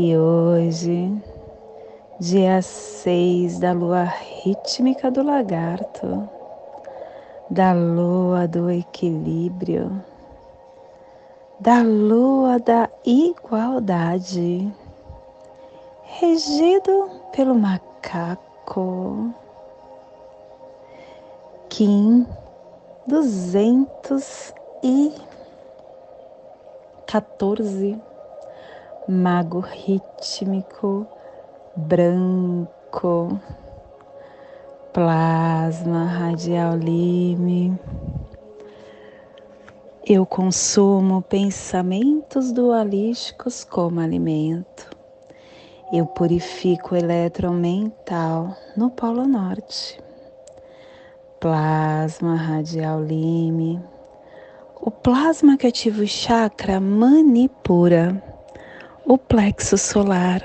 E hoje, dia 6 da lua rítmica do lagarto, da lua do equilíbrio, da lua da igualdade, regido pelo macaco. Kim 200 e 14, mago rítmico, branco, plasma radial lime. Eu consumo pensamentos dualísticos como alimento. Eu purifico o eletromental no Polo Norte. Plasma radial lime o plasma que ativa o chakra manipura o plexo solar.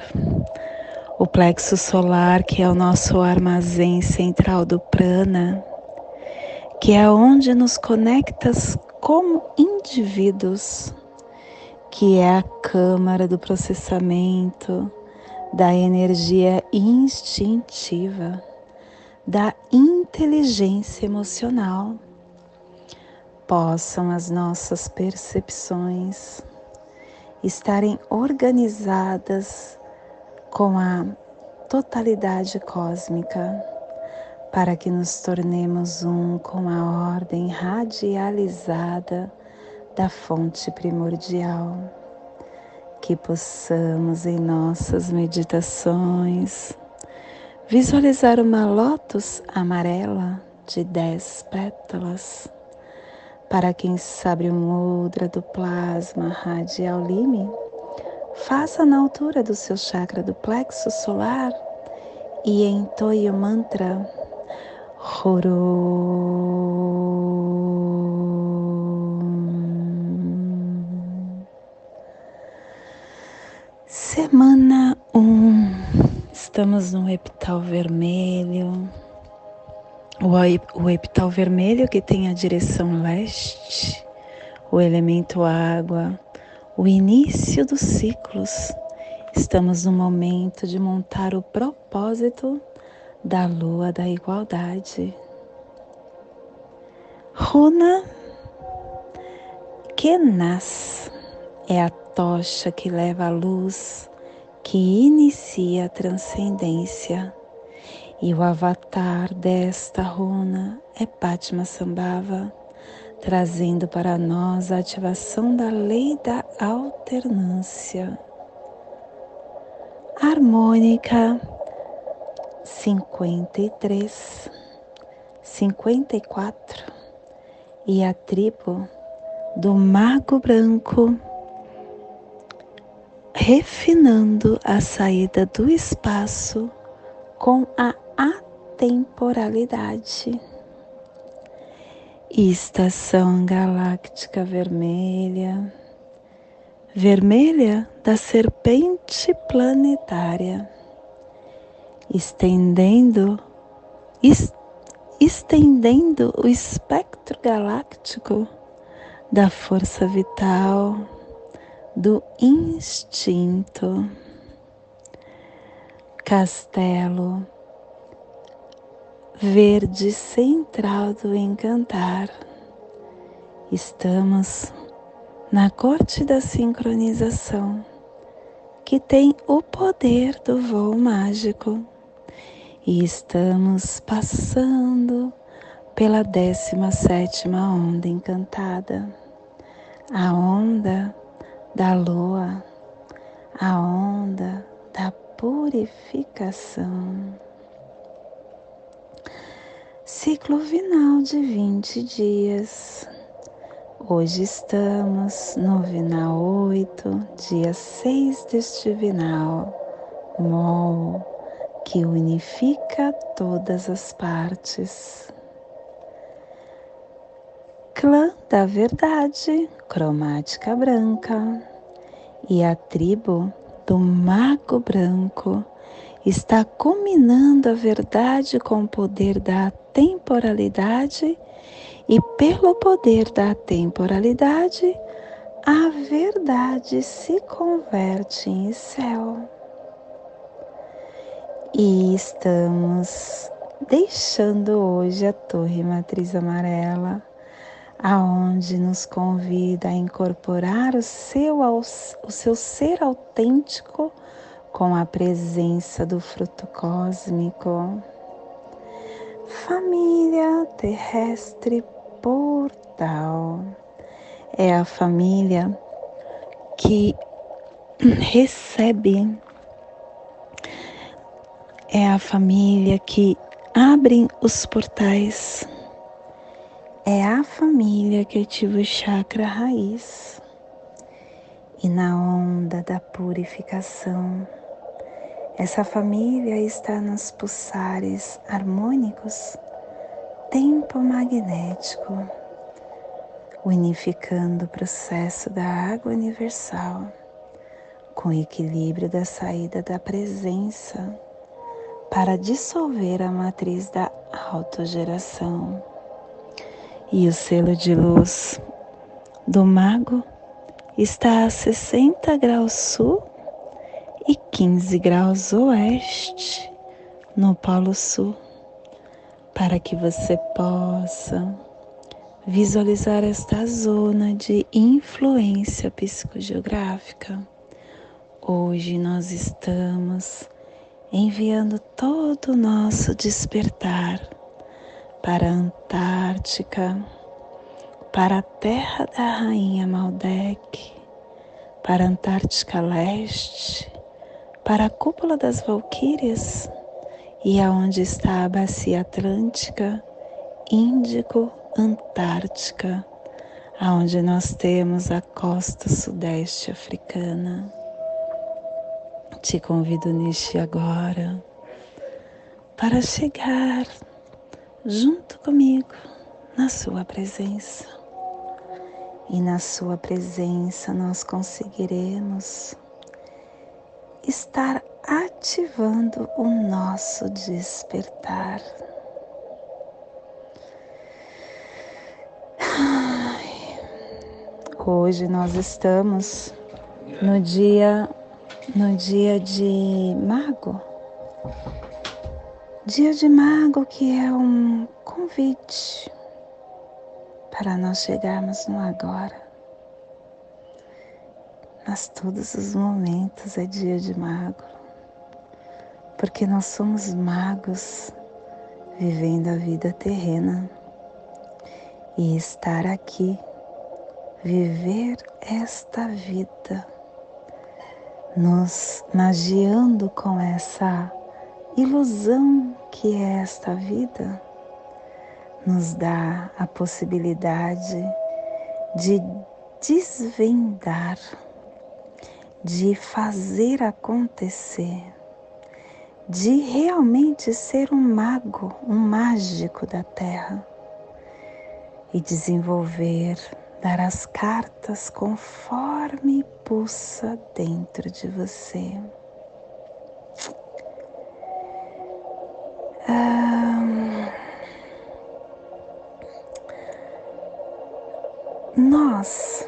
O plexo solar, que é o nosso armazém central do prana, que é onde nos conectas como indivíduos, que é a câmara do processamento da energia instintiva, da inteligência emocional possam as nossas percepções estarem organizadas com a totalidade cósmica, para que nos tornemos um com a ordem radializada da fonte primordial, que possamos em nossas meditações visualizar uma lótus amarela de dez pétalas para quem sabe o mudra do plasma radial lime, faça na altura do seu chakra do plexo solar e entoie o mantra Horo. Semana 1. Um. Estamos no epital vermelho o epital vermelho que tem a direção leste, o elemento água, o início dos ciclos. Estamos no momento de montar o propósito da lua da igualdade. Runa Kenas é a tocha que leva a luz, que inicia a transcendência e o avatar desta runa é Padma Sambhava, trazendo para nós a ativação da lei da alternância. Harmônica 53, 54 e a tribo do Mago Branco, refinando a saída do espaço com a atemporalidade. Estação galáctica vermelha, vermelha da serpente planetária, estendendo, est, estendendo o espectro galáctico da força vital, do instinto. Castelo verde central do encantar. Estamos na corte da sincronização, que tem o poder do voo mágico, e estamos passando pela 17 onda encantada, a onda da lua, a onda da purificação. Ciclo final de 20 dias. Hoje estamos no Vinal 8, dia 6 deste Vinal, Mol, que unifica todas as partes. Clã da Verdade, cromática branca, e a tribo do Mago Branco está combinando a verdade com o poder da temporalidade e pelo poder da temporalidade, a verdade se converte em céu. E estamos deixando hoje a Torre Matriz Amarela, aonde nos convida a incorporar o seu, o seu ser autêntico com a presença do fruto cósmico Família terrestre portal. É a família que recebe, é a família que abre os portais, é a família que ativa o chakra raiz. E na onda da purificação essa família está nos pulsares harmônicos, tempo magnético, unificando o processo da água universal com o equilíbrio da saída da presença para dissolver a matriz da autogeração. E o selo de luz do mago está a 60 graus sul 15 graus oeste no Polo Sul, para que você possa visualizar esta zona de influência psicogeográfica. Hoje nós estamos enviando todo o nosso despertar para a Antártica, para a terra da Rainha Maldek, para a Antártica Leste para a cúpula das Valquírias e aonde está a bacia Atlântica, Índico, Antártica, aonde nós temos a costa sudeste africana. Te convido neste agora para chegar junto comigo na sua presença. E na sua presença nós conseguiremos estar ativando o nosso despertar. Hoje nós estamos no dia no dia de mago. Dia de mago que é um convite para nós chegarmos no agora mas todos os momentos é dia de mago, porque nós somos magos vivendo a vida terrena. E estar aqui, viver esta vida, nos magiando com essa ilusão que é esta vida, nos dá a possibilidade de desvendar de fazer acontecer, de realmente ser um mago, um mágico da Terra e desenvolver, dar as cartas conforme pulsa dentro de você. nós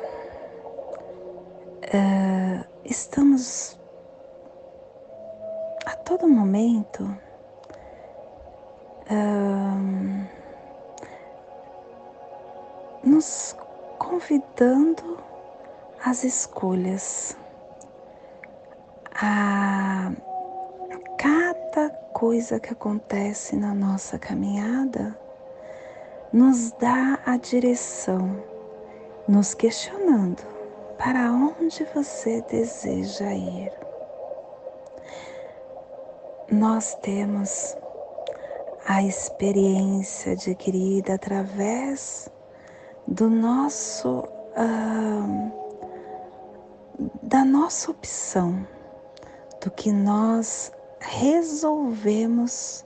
uh, estamos a todo momento um, nos convidando às escolhas, a cada coisa que acontece na nossa caminhada nos dá a direção, nos questionando para onde você deseja ir. Nós temos a experiência adquirida através do nosso uh, da nossa opção, do que nós resolvemos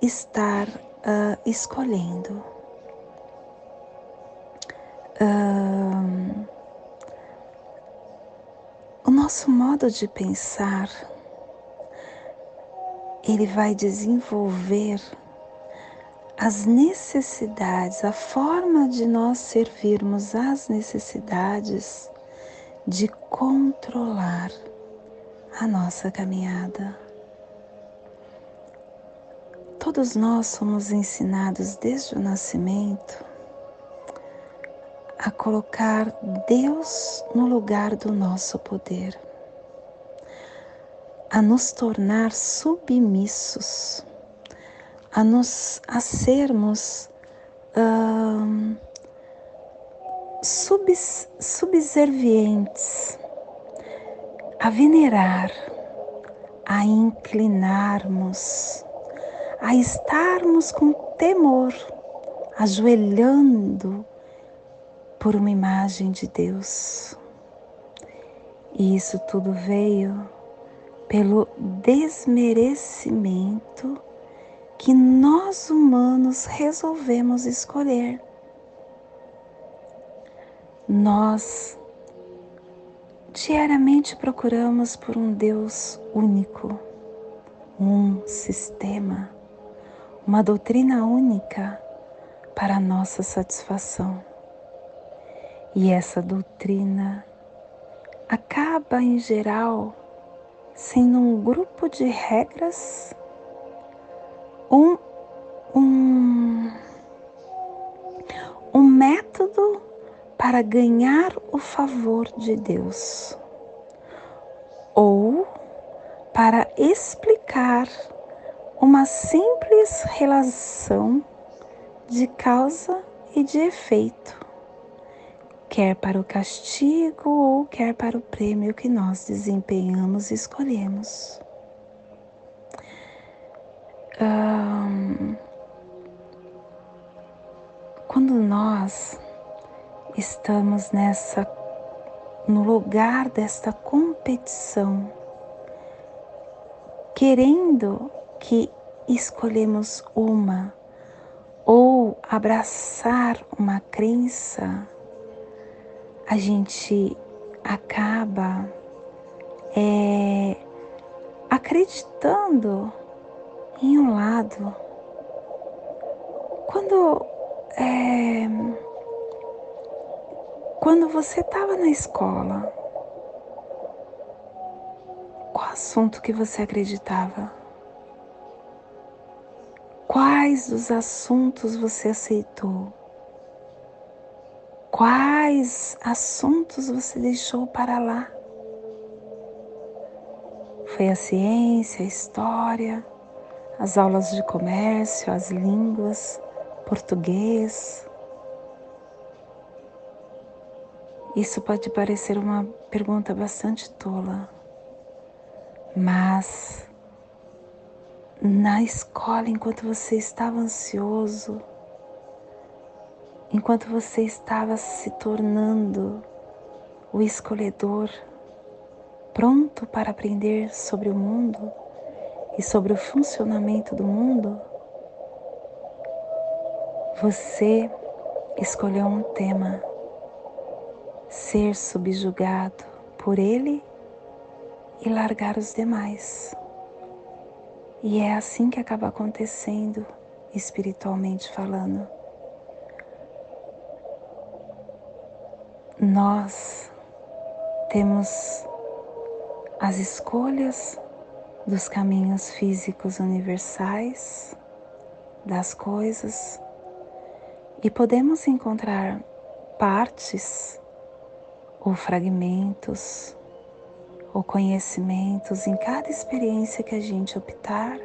estar uh, escolhendo. Uh, o nosso modo de pensar ele vai desenvolver as necessidades, a forma de nós servirmos as necessidades de controlar a nossa caminhada. Todos nós somos ensinados desde o nascimento a colocar Deus no lugar do nosso poder, a nos tornar submissos, a nos a sermos uh, subs, subservientes, a venerar, a inclinarmos, a estarmos com temor, ajoelhando por uma imagem de Deus. E isso tudo veio pelo desmerecimento que nós humanos resolvemos escolher. Nós diariamente procuramos por um Deus único, um sistema, uma doutrina única para nossa satisfação. E essa doutrina acaba, em geral, sendo um grupo de regras, um, um, um método para ganhar o favor de Deus ou para explicar uma simples relação de causa e de efeito, quer para o castigo ou quer para o prêmio que nós desempenhamos e escolhemos. quando nós estamos nessa no lugar desta competição, querendo que escolhemos uma ou abraçar uma crença, a gente acaba é, acreditando em um lado. Quando é, quando você estava na escola, qual assunto que você acreditava? Quais dos assuntos você aceitou? Quais assuntos você deixou para lá? Foi a ciência, a história, as aulas de comércio, as línguas, português, Isso pode parecer uma pergunta bastante tola, mas na escola, enquanto você estava ansioso, enquanto você estava se tornando o escolhedor, pronto para aprender sobre o mundo e sobre o funcionamento do mundo, você escolheu um tema ser subjugado por ele e largar os demais. E é assim que acaba acontecendo, espiritualmente falando. Nós temos as escolhas dos caminhos físicos universais, das coisas, e podemos encontrar partes ou fragmentos ou conhecimentos em cada experiência que a gente optar,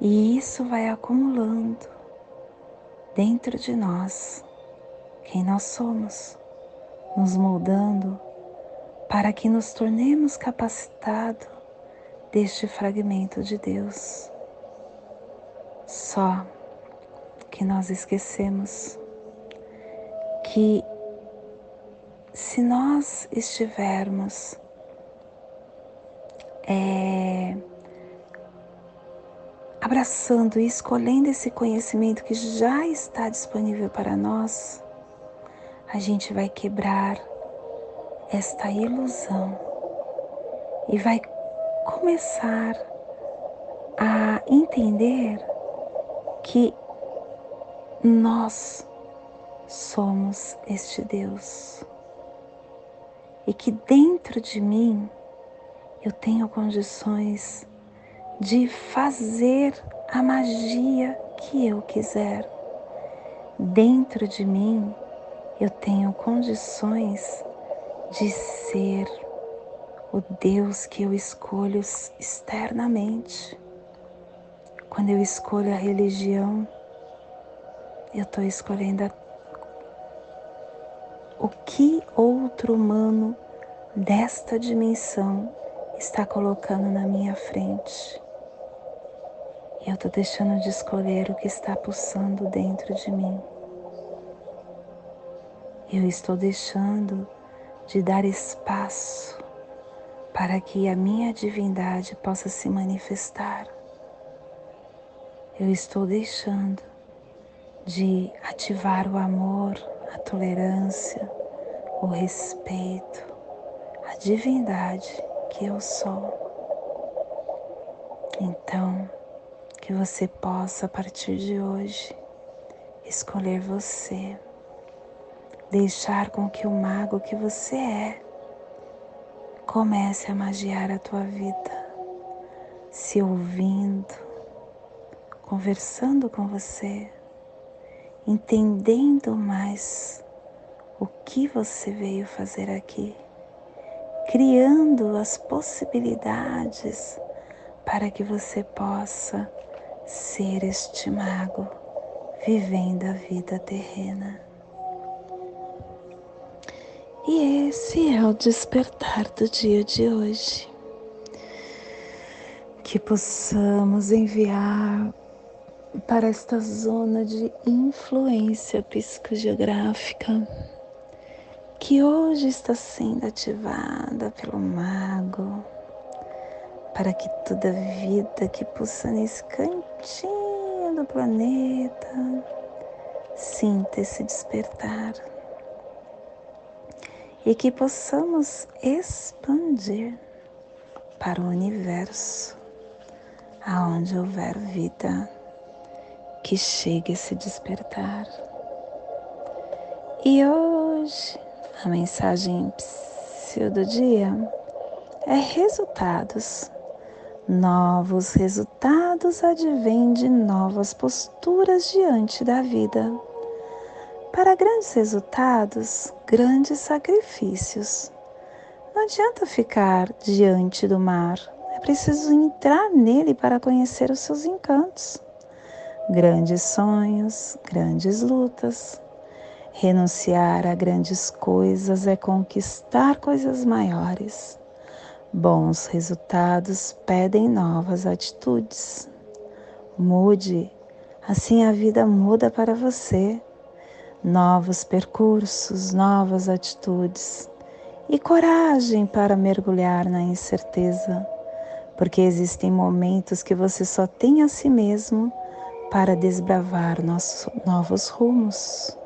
e isso vai acumulando dentro de nós quem nós somos, nos moldando para que nos tornemos capacitados deste fragmento de Deus. Só que nós esquecemos que se nós estivermos é, abraçando e escolhendo esse conhecimento que já está disponível para nós, a gente vai quebrar esta ilusão e vai começar a entender que nós somos este Deus e que dentro de mim eu tenho condições de fazer a magia que eu quiser. Dentro de mim eu tenho condições de ser o Deus que eu escolho externamente. Quando eu escolho a religião, eu estou escolhendo a... o que outro humano desta dimensão está colocando na minha frente. Eu estou deixando de escolher o que está pulsando dentro de mim. Eu estou deixando de dar espaço para que a minha divindade possa se manifestar. Eu estou deixando de ativar o amor, a tolerância, o respeito, a divindade que eu sou. Então, que você possa a partir de hoje escolher você, deixar com que o mago que você é comece a magiar a tua vida, se ouvindo, conversando com você, entendendo mais o que você veio fazer aqui, criando as possibilidades para que você possa ser este mago vivendo a vida terrena. E esse é o despertar do dia de hoje. Que possamos enviar para esta zona de influência psicogeográfica que hoje está sendo ativada pelo mago, para que toda vida que pulsa nesse cantinho do planeta sinta esse despertar e que possamos expandir para o universo, aonde houver vida, que chegue a se despertar. E hoje a mensagem do dia é resultados. Novos resultados advêm de novas posturas diante da vida. Para grandes resultados, grandes sacrifícios. Não adianta ficar diante do mar, é preciso entrar nele para conhecer os seus encantos. Grandes sonhos, grandes lutas. Renunciar a grandes coisas é conquistar coisas maiores. Bons resultados pedem novas atitudes. Mude, assim a vida muda para você novos percursos, novas atitudes e coragem para mergulhar na incerteza, porque existem momentos que você só tem a si mesmo para desbravar nossos novos rumos.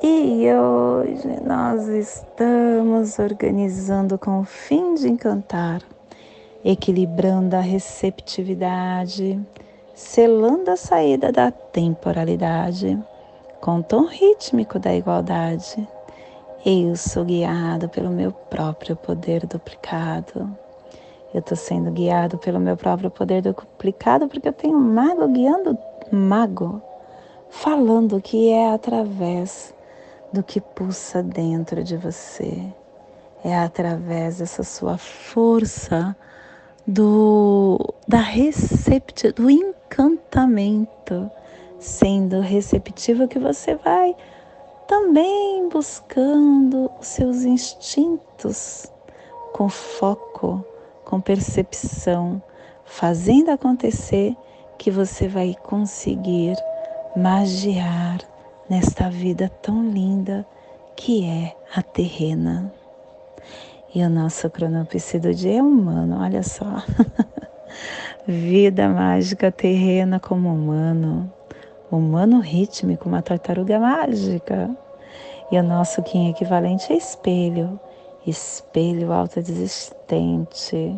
E hoje nós estamos organizando com o fim de encantar, equilibrando a receptividade, selando a saída da temporalidade com o tom rítmico da igualdade. Eu sou guiado pelo meu próprio poder duplicado. Eu estou sendo guiado pelo meu próprio poder duplicado porque eu tenho um mago guiando mago, falando que é através do que pulsa dentro de você. É através dessa sua força do da recepti do encantamento, sendo receptivo que você vai também buscando os seus instintos com foco, com percepção, fazendo acontecer que você vai conseguir magiar nesta vida tão linda que é a terrena. E o nosso cronopse do dia é humano, olha só. vida mágica terrena como humano. Humano rítmico, uma tartaruga mágica. E o nosso Kim equivalente é espelho. Espelho autodesistente.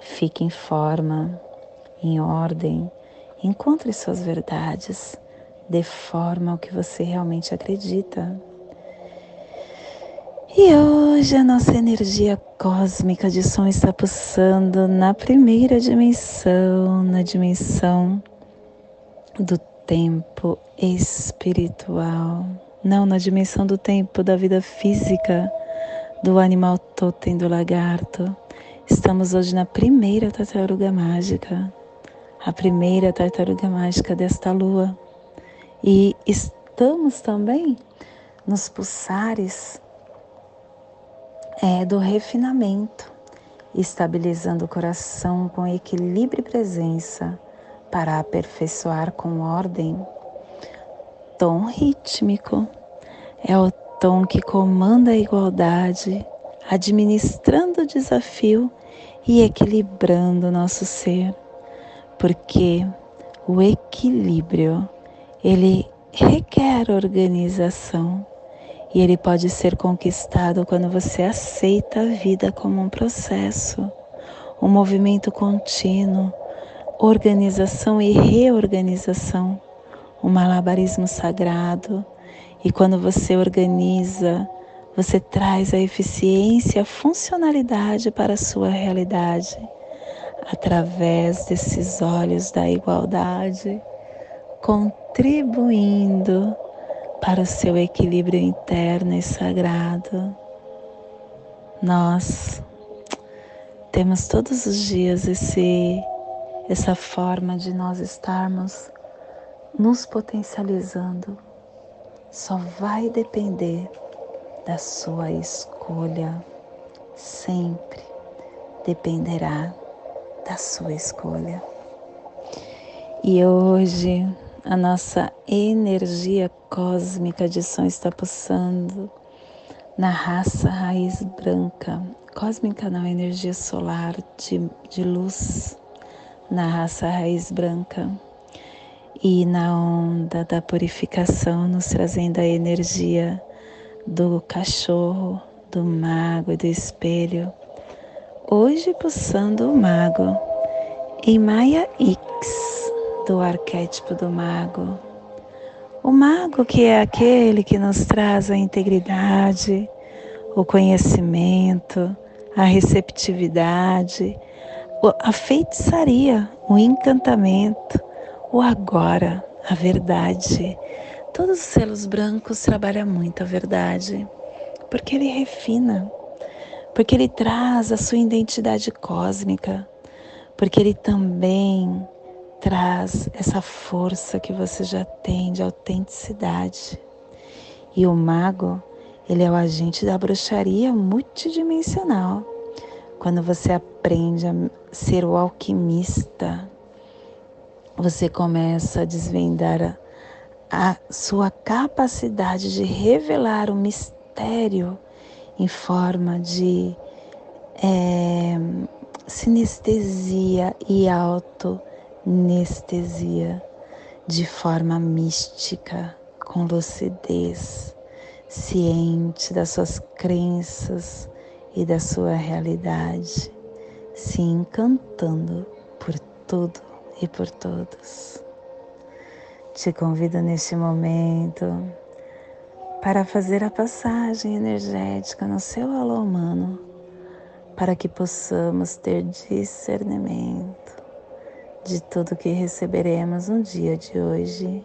Fique em forma, em ordem. Encontre suas verdades. Dê forma ao que você realmente acredita. E hoje a nossa energia cósmica de som está pulsando na primeira dimensão, na dimensão do tempo espiritual, não na dimensão do tempo da vida física, do animal totem do lagarto. Estamos hoje na primeira tartaruga mágica, a primeira tartaruga mágica desta lua. E estamos também nos pulsares é do refinamento, estabilizando o coração com equilíbrio e presença para aperfeiçoar com ordem. Tom rítmico é o tom que comanda a igualdade, administrando o desafio e equilibrando nosso ser, porque o equilíbrio ele requer organização e ele pode ser conquistado quando você aceita a vida como um processo, um movimento contínuo, organização e reorganização, um malabarismo sagrado. E quando você organiza, você traz a eficiência, a funcionalidade para a sua realidade, através desses olhos da igualdade, contribuindo para o seu equilíbrio interno e sagrado. Nós temos todos os dias esse essa forma de nós estarmos nos potencializando. Só vai depender da sua escolha. Sempre dependerá da sua escolha. E hoje a nossa energia cósmica de som está pulsando na raça raiz branca, cósmica não, energia solar de, de luz, na raça raiz branca. E na onda da purificação, nos trazendo a energia do cachorro, do mago e do espelho. Hoje pulsando o mago em Maia X do arquétipo do mago. O mago que é aquele que nos traz a integridade, o conhecimento, a receptividade, a feitiçaria, o encantamento, o agora, a verdade. Todos os selos brancos trabalham muito a verdade, porque ele refina, porque ele traz a sua identidade cósmica, porque ele também traz essa força que você já tem de autenticidade. E o mago, ele é o agente da bruxaria multidimensional. Quando você aprende a ser o alquimista, você começa a desvendar a, a sua capacidade de revelar o mistério em forma de é, sinestesia e auto nestesia de forma mística, com lucidez, ciente das suas crenças e da sua realidade, se encantando por tudo e por todos. Te convido neste momento para fazer a passagem energética no seu alô humano, para que possamos ter discernimento de tudo que receberemos no dia de hoje,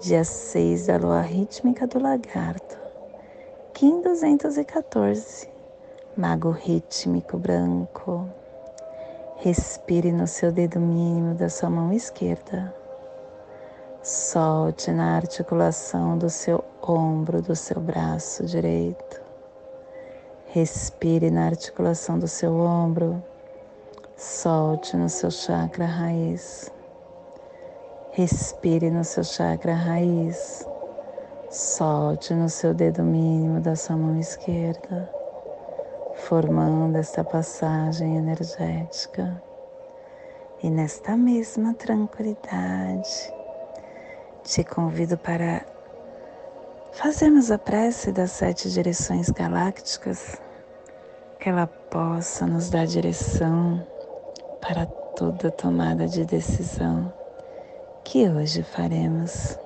dia 6 da lua rítmica do lagarto, Kim 214, mago rítmico branco. Respire no seu dedo mínimo da sua mão esquerda. Solte na articulação do seu ombro do seu braço direito. Respire na articulação do seu ombro Solte no seu chakra raiz. Respire no seu chakra raiz. Solte no seu dedo mínimo da sua mão esquerda, formando esta passagem energética. E nesta mesma tranquilidade, te convido para fazermos a prece das sete direções galácticas, que ela possa nos dar direção para toda tomada de decisão que hoje faremos.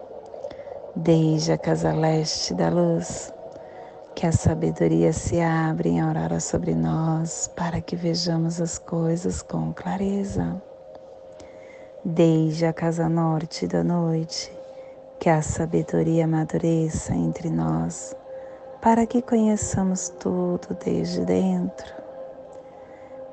Desde a casa leste da luz, que a sabedoria se abre em aurora sobre nós para que vejamos as coisas com clareza. Desde a casa norte da noite, que a sabedoria amadureça entre nós para que conheçamos tudo desde dentro.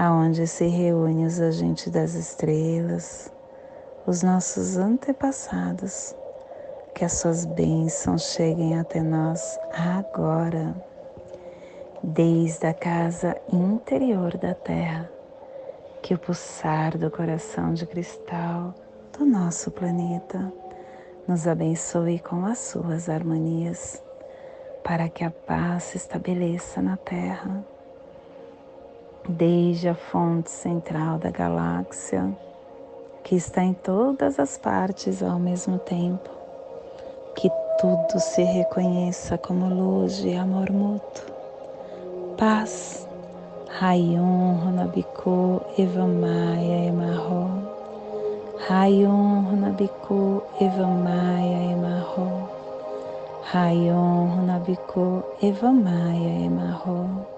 aonde se reúnem os agentes das estrelas, os nossos antepassados, que as suas bênçãos cheguem até nós agora, desde a casa interior da Terra, que o pulsar do coração de cristal do nosso planeta nos abençoe com as suas harmonias, para que a paz se estabeleça na Terra, desde a fonte central da galáxia que está em todas as partes ao mesmo tempo. Que tudo se reconheça como luz e amor mútuo. Paz. Rayon Runabiku Evamaya Emarro. Rayon Runabiku Evamaya Emarro. Rayon Runabiku Evamaya Emarro.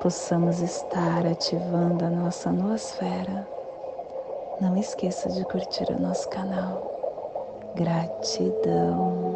possamos estar ativando a nossa noosfera não esqueça de curtir o nosso canal. Gratidão.